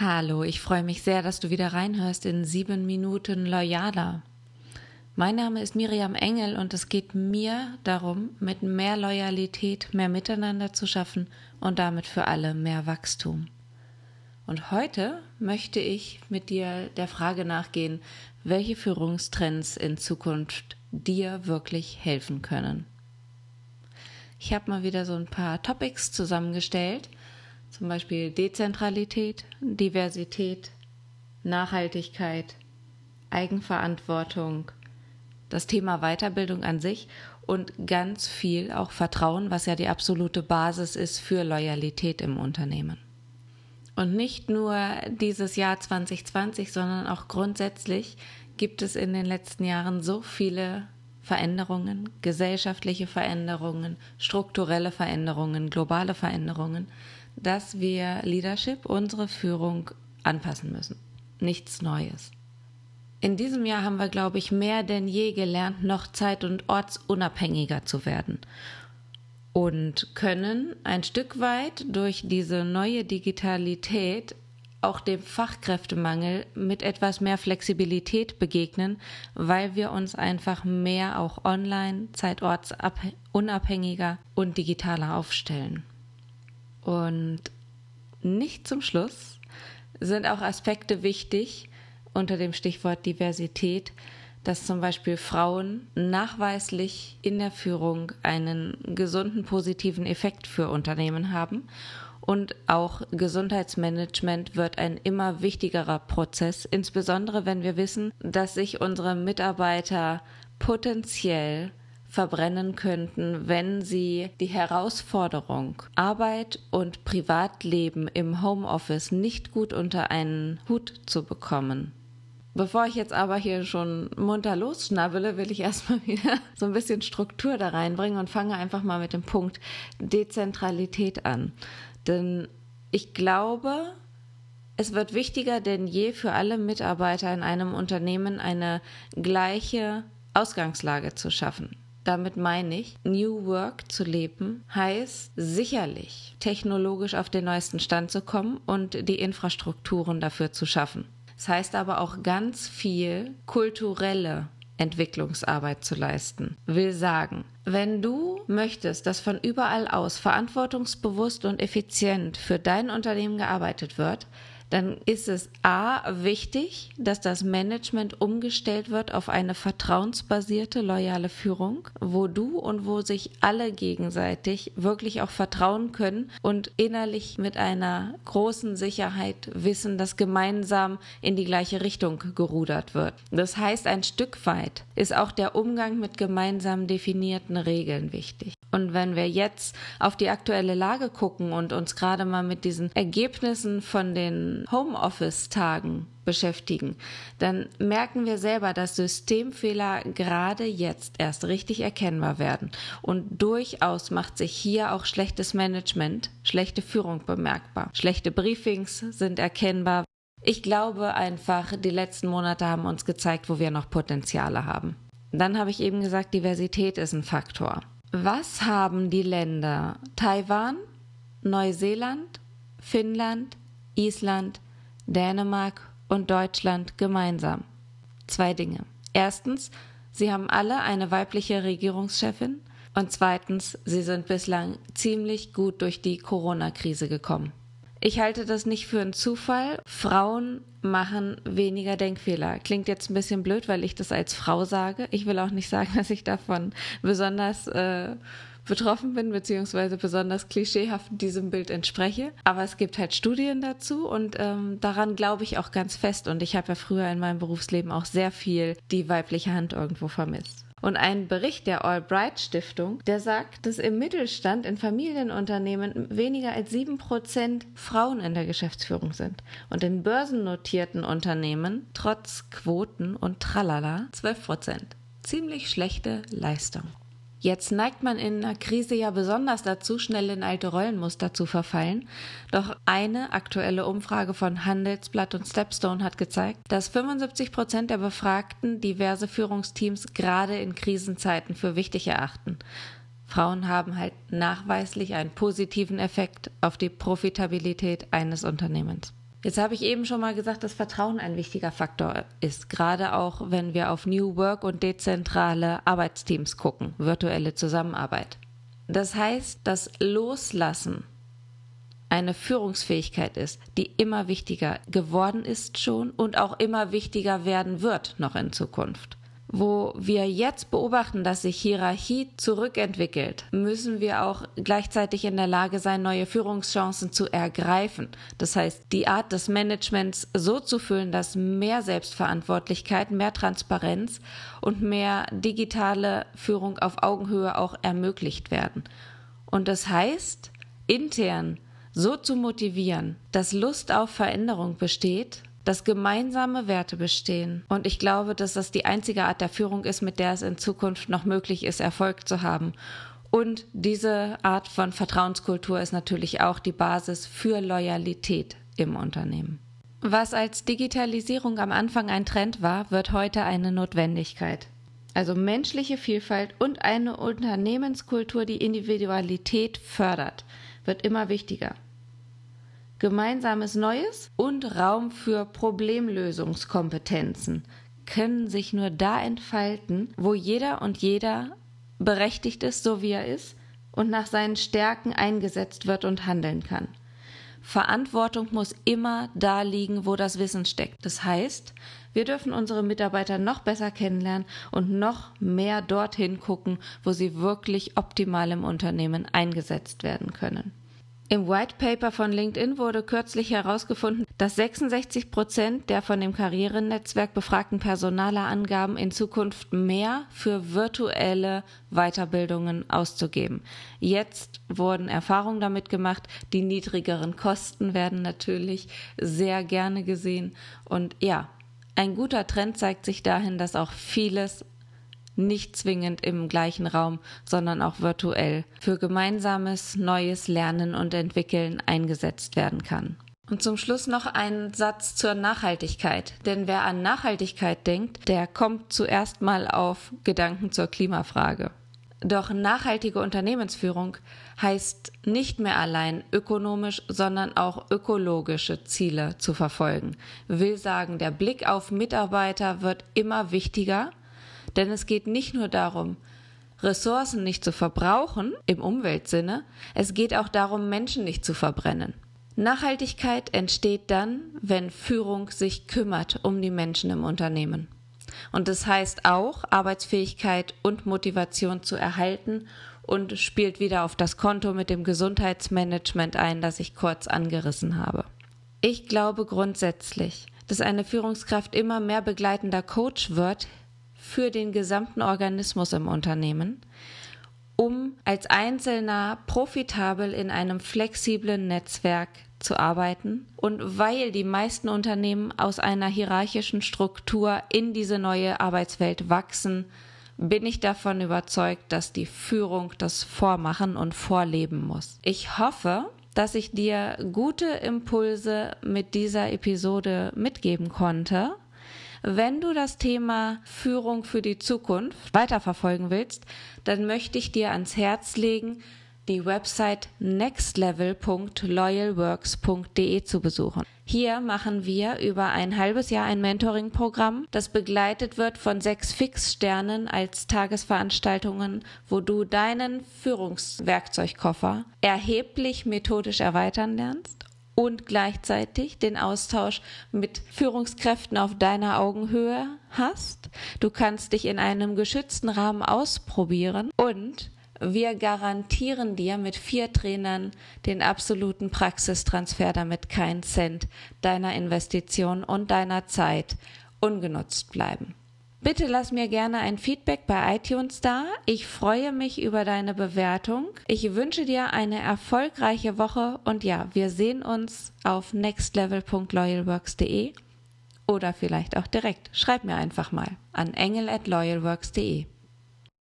Hallo, ich freue mich sehr, dass du wieder reinhörst in sieben Minuten Loyaler. Mein Name ist Miriam Engel und es geht mir darum, mit mehr Loyalität mehr Miteinander zu schaffen und damit für alle mehr Wachstum. Und heute möchte ich mit dir der Frage nachgehen, welche Führungstrends in Zukunft dir wirklich helfen können. Ich habe mal wieder so ein paar Topics zusammengestellt, zum Beispiel Dezentralität, Diversität, Nachhaltigkeit, Eigenverantwortung, das Thema Weiterbildung an sich und ganz viel auch Vertrauen, was ja die absolute Basis ist für Loyalität im Unternehmen. Und nicht nur dieses Jahr 2020, sondern auch grundsätzlich gibt es in den letzten Jahren so viele Veränderungen, gesellschaftliche Veränderungen, strukturelle Veränderungen, globale Veränderungen, dass wir Leadership, unsere Führung anpassen müssen. Nichts Neues. In diesem Jahr haben wir, glaube ich, mehr denn je gelernt, noch zeit- und ortsunabhängiger zu werden und können ein Stück weit durch diese neue Digitalität auch dem Fachkräftemangel mit etwas mehr Flexibilität begegnen, weil wir uns einfach mehr auch online, zeitortsunabhängiger und digitaler aufstellen. Und nicht zum Schluss sind auch Aspekte wichtig unter dem Stichwort Diversität, dass zum Beispiel Frauen nachweislich in der Führung einen gesunden positiven Effekt für Unternehmen haben. Und auch Gesundheitsmanagement wird ein immer wichtigerer Prozess, insbesondere wenn wir wissen, dass sich unsere Mitarbeiter potenziell verbrennen könnten, wenn sie die Herausforderung Arbeit und Privatleben im Homeoffice nicht gut unter einen Hut zu bekommen. Bevor ich jetzt aber hier schon munter losschnabbele, will ich erstmal wieder so ein bisschen Struktur da reinbringen und fange einfach mal mit dem Punkt Dezentralität an. Denn ich glaube, es wird wichtiger denn je für alle Mitarbeiter in einem Unternehmen eine gleiche Ausgangslage zu schaffen. Damit meine ich, New Work zu leben heißt sicherlich technologisch auf den neuesten Stand zu kommen und die Infrastrukturen dafür zu schaffen. Es das heißt aber auch ganz viel kulturelle Entwicklungsarbeit zu leisten. Will sagen, wenn du möchtest, dass von überall aus verantwortungsbewusst und effizient für dein Unternehmen gearbeitet wird, dann ist es A wichtig, dass das Management umgestellt wird auf eine vertrauensbasierte, loyale Führung, wo du und wo sich alle gegenseitig wirklich auch vertrauen können und innerlich mit einer großen Sicherheit wissen, dass gemeinsam in die gleiche Richtung gerudert wird. Das heißt, ein Stück weit ist auch der Umgang mit gemeinsam definierten Regeln wichtig. Und wenn wir jetzt auf die aktuelle Lage gucken und uns gerade mal mit diesen Ergebnissen von den Homeoffice-Tagen beschäftigen, dann merken wir selber, dass Systemfehler gerade jetzt erst richtig erkennbar werden. Und durchaus macht sich hier auch schlechtes Management, schlechte Führung bemerkbar. Schlechte Briefings sind erkennbar. Ich glaube einfach, die letzten Monate haben uns gezeigt, wo wir noch Potenziale haben. Dann habe ich eben gesagt, Diversität ist ein Faktor. Was haben die Länder Taiwan, Neuseeland, Finnland, Island, Dänemark und Deutschland gemeinsam? Zwei Dinge. Erstens, sie haben alle eine weibliche Regierungschefin und zweitens, sie sind bislang ziemlich gut durch die Corona-Krise gekommen. Ich halte das nicht für einen Zufall. Frauen machen weniger Denkfehler. Klingt jetzt ein bisschen blöd, weil ich das als Frau sage. Ich will auch nicht sagen, dass ich davon besonders äh, betroffen bin, beziehungsweise besonders klischeehaft diesem Bild entspreche. Aber es gibt halt Studien dazu und ähm, daran glaube ich auch ganz fest. Und ich habe ja früher in meinem Berufsleben auch sehr viel die weibliche Hand irgendwo vermisst. Und ein Bericht der Albright Stiftung, der sagt, dass im Mittelstand in Familienunternehmen weniger als sieben Prozent Frauen in der Geschäftsführung sind. Und in börsennotierten Unternehmen trotz Quoten und Tralala zwölf Prozent. Ziemlich schlechte Leistung. Jetzt neigt man in einer Krise ja besonders dazu, schnell in alte Rollenmuster zu verfallen. Doch eine aktuelle Umfrage von Handelsblatt und Stepstone hat gezeigt, dass 75 Prozent der Befragten diverse Führungsteams gerade in Krisenzeiten für wichtig erachten. Frauen haben halt nachweislich einen positiven Effekt auf die Profitabilität eines Unternehmens. Jetzt habe ich eben schon mal gesagt, dass Vertrauen ein wichtiger Faktor ist, gerade auch wenn wir auf New Work und dezentrale Arbeitsteams gucken, virtuelle Zusammenarbeit. Das heißt, das Loslassen eine Führungsfähigkeit ist, die immer wichtiger geworden ist schon und auch immer wichtiger werden wird noch in Zukunft. Wo wir jetzt beobachten, dass sich Hierarchie zurückentwickelt, müssen wir auch gleichzeitig in der Lage sein, neue Führungschancen zu ergreifen. Das heißt, die Art des Managements so zu füllen, dass mehr Selbstverantwortlichkeit, mehr Transparenz und mehr digitale Führung auf Augenhöhe auch ermöglicht werden. Und das heißt, intern so zu motivieren, dass Lust auf Veränderung besteht, dass gemeinsame Werte bestehen. Und ich glaube, dass das die einzige Art der Führung ist, mit der es in Zukunft noch möglich ist, Erfolg zu haben. Und diese Art von Vertrauenskultur ist natürlich auch die Basis für Loyalität im Unternehmen. Was als Digitalisierung am Anfang ein Trend war, wird heute eine Notwendigkeit. Also menschliche Vielfalt und eine Unternehmenskultur, die Individualität fördert wird immer wichtiger. Gemeinsames Neues und Raum für Problemlösungskompetenzen können sich nur da entfalten, wo jeder und jeder berechtigt ist, so wie er ist, und nach seinen Stärken eingesetzt wird und handeln kann. Verantwortung muss immer da liegen, wo das Wissen steckt. Das heißt, wir dürfen unsere Mitarbeiter noch besser kennenlernen und noch mehr dorthin gucken, wo sie wirklich optimal im Unternehmen eingesetzt werden können. Im White Paper von LinkedIn wurde kürzlich herausgefunden, dass 66 Prozent der von dem Karrierenetzwerk befragten Personaler angaben, in Zukunft mehr für virtuelle Weiterbildungen auszugeben. Jetzt wurden Erfahrungen damit gemacht. Die niedrigeren Kosten werden natürlich sehr gerne gesehen. Und ja, ein guter Trend zeigt sich dahin, dass auch vieles nicht zwingend im gleichen Raum, sondern auch virtuell für gemeinsames neues Lernen und Entwickeln eingesetzt werden kann. Und zum Schluss noch ein Satz zur Nachhaltigkeit. Denn wer an Nachhaltigkeit denkt, der kommt zuerst mal auf Gedanken zur Klimafrage. Doch nachhaltige Unternehmensführung heißt nicht mehr allein ökonomisch, sondern auch ökologische Ziele zu verfolgen. Will sagen, der Blick auf Mitarbeiter wird immer wichtiger denn es geht nicht nur darum, Ressourcen nicht zu verbrauchen im Umweltsinne, es geht auch darum, Menschen nicht zu verbrennen. Nachhaltigkeit entsteht dann, wenn Führung sich kümmert um die Menschen im Unternehmen. Und das heißt auch, Arbeitsfähigkeit und Motivation zu erhalten und spielt wieder auf das Konto mit dem Gesundheitsmanagement ein, das ich kurz angerissen habe. Ich glaube grundsätzlich, dass eine Führungskraft immer mehr begleitender Coach wird für den gesamten Organismus im Unternehmen, um als Einzelner profitabel in einem flexiblen Netzwerk zu arbeiten. Und weil die meisten Unternehmen aus einer hierarchischen Struktur in diese neue Arbeitswelt wachsen, bin ich davon überzeugt, dass die Führung das vormachen und vorleben muss. Ich hoffe, dass ich dir gute Impulse mit dieser Episode mitgeben konnte wenn du das Thema Führung für die Zukunft weiterverfolgen willst, dann möchte ich dir ans Herz legen, die Website nextlevel.loyalworks.de zu besuchen. Hier machen wir über ein halbes Jahr ein Mentoring-Programm, das begleitet wird von sechs Fixsternen als Tagesveranstaltungen, wo du deinen Führungswerkzeugkoffer erheblich methodisch erweitern lernst und gleichzeitig den Austausch mit Führungskräften auf deiner Augenhöhe hast. Du kannst dich in einem geschützten Rahmen ausprobieren und wir garantieren dir mit vier Trainern den absoluten Praxistransfer, damit kein Cent deiner Investition und deiner Zeit ungenutzt bleiben. Bitte lass mir gerne ein Feedback bei iTunes da. Ich freue mich über deine Bewertung. Ich wünsche dir eine erfolgreiche Woche und ja, wir sehen uns auf nextlevel.loyalworks.de oder vielleicht auch direkt. Schreib mir einfach mal an engel at loyalworks.de.